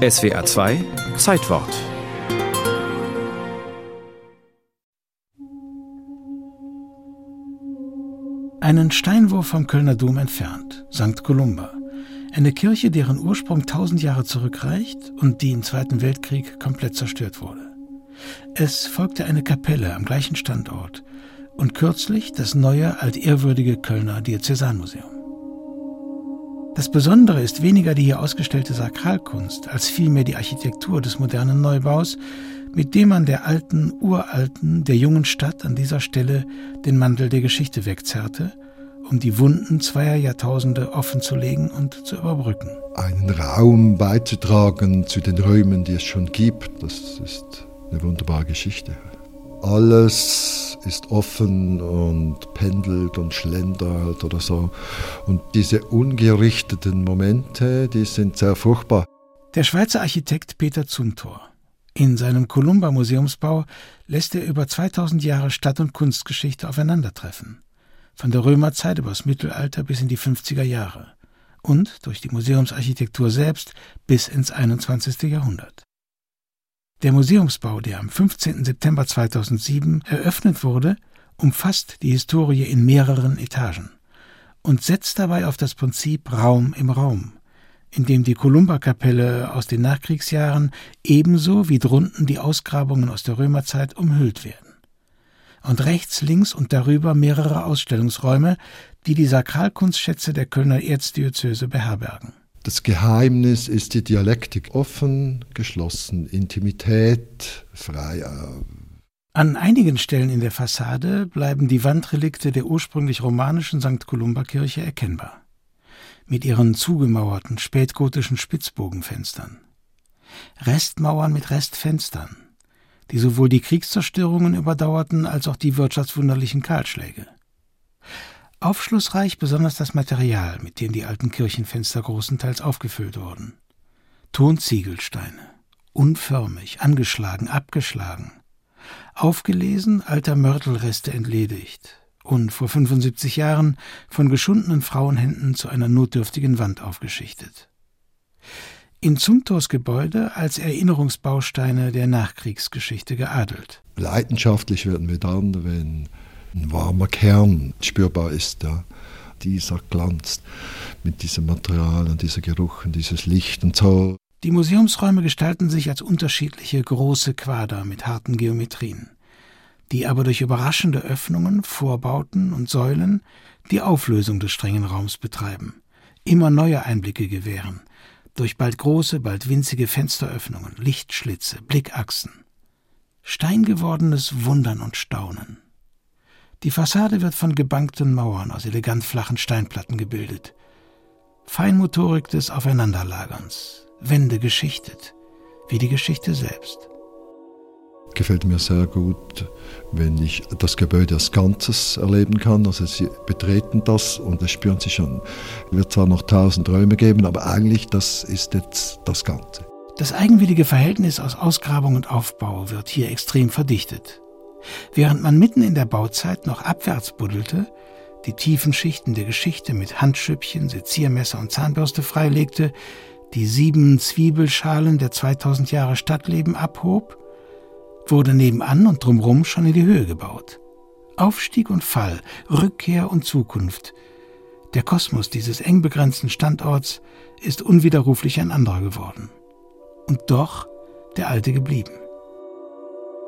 SWA 2 Zeitwort Einen Steinwurf vom Kölner Dom entfernt, St. Columba. Eine Kirche, deren Ursprung tausend Jahre zurückreicht und die im Zweiten Weltkrieg komplett zerstört wurde. Es folgte eine Kapelle am gleichen Standort und kürzlich das neue, altehrwürdige Kölner Diözesanmuseum. Das Besondere ist weniger die hier ausgestellte Sakralkunst, als vielmehr die Architektur des modernen Neubaus, mit dem man der alten, uralten, der jungen Stadt an dieser Stelle den Mantel der Geschichte wegzerrte, um die Wunden zweier Jahrtausende offenzulegen und zu überbrücken. Einen Raum beizutragen zu den Räumen, die es schon gibt, das ist eine wunderbare Geschichte. Alles ist offen und pendelt und schlendert oder so. Und diese ungerichteten Momente, die sind sehr furchtbar. Der Schweizer Architekt Peter Zumthor. In seinem Columba Museumsbau lässt er über 2000 Jahre Stadt- und Kunstgeschichte aufeinandertreffen. Von der Römerzeit übers Mittelalter bis in die 50er Jahre. Und durch die Museumsarchitektur selbst bis ins 21. Jahrhundert. Der Museumsbau, der am 15. September 2007 eröffnet wurde, umfasst die Historie in mehreren Etagen und setzt dabei auf das Prinzip Raum im Raum, in dem die Kolumba-Kapelle aus den Nachkriegsjahren ebenso wie drunten die Ausgrabungen aus der Römerzeit umhüllt werden. Und rechts, links und darüber mehrere Ausstellungsräume, die die Sakralkunstschätze der Kölner Erzdiözese beherbergen. Das Geheimnis ist die Dialektik offen, geschlossen, Intimität, frei. An einigen Stellen in der Fassade bleiben die Wandrelikte der ursprünglich romanischen St. Columba-Kirche erkennbar. Mit ihren zugemauerten spätgotischen Spitzbogenfenstern. Restmauern mit Restfenstern, die sowohl die Kriegszerstörungen überdauerten als auch die wirtschaftswunderlichen Kahlschläge. Aufschlussreich besonders das Material, mit dem die alten Kirchenfenster großenteils aufgefüllt wurden. Tonziegelsteine, unförmig, angeschlagen, abgeschlagen, aufgelesen, alter Mörtelreste entledigt und vor 75 Jahren von geschundenen Frauenhänden zu einer notdürftigen Wand aufgeschichtet. In Zumthors Gebäude als Erinnerungsbausteine der Nachkriegsgeschichte geadelt. Leidenschaftlich werden wir dann, wenn ein warmer Kern spürbar ist. Ja. Dieser glanzt mit diesem Material und dieser Geruch und dieses Licht und so. Die Museumsräume gestalten sich als unterschiedliche große Quader mit harten Geometrien, die aber durch überraschende Öffnungen, Vorbauten und Säulen die Auflösung des strengen Raums betreiben, immer neue Einblicke gewähren, durch bald große, bald winzige Fensteröffnungen, Lichtschlitze, Blickachsen. Steingewordenes Wundern und Staunen. Die Fassade wird von gebankten Mauern aus elegant flachen Steinplatten gebildet. Feinmotorik des Aufeinanderlagerns, Wände geschichtet, wie die Geschichte selbst. Gefällt mir sehr gut, wenn ich das Gebäude als Ganzes erleben kann. Also Sie betreten das und das spüren Sie schon. Es wird zwar noch tausend Räume geben, aber eigentlich das ist jetzt das Ganze. Das eigenwillige Verhältnis aus Ausgrabung und Aufbau wird hier extrem verdichtet. Während man mitten in der Bauzeit noch abwärts buddelte, die tiefen Schichten der Geschichte mit Handschüppchen, Seziermesser und Zahnbürste freilegte, die sieben Zwiebelschalen der 2000 Jahre Stadtleben abhob, wurde nebenan und drumrum schon in die Höhe gebaut. Aufstieg und Fall, Rückkehr und Zukunft. Der Kosmos dieses eng begrenzten Standorts ist unwiderruflich ein anderer geworden. Und doch der alte geblieben.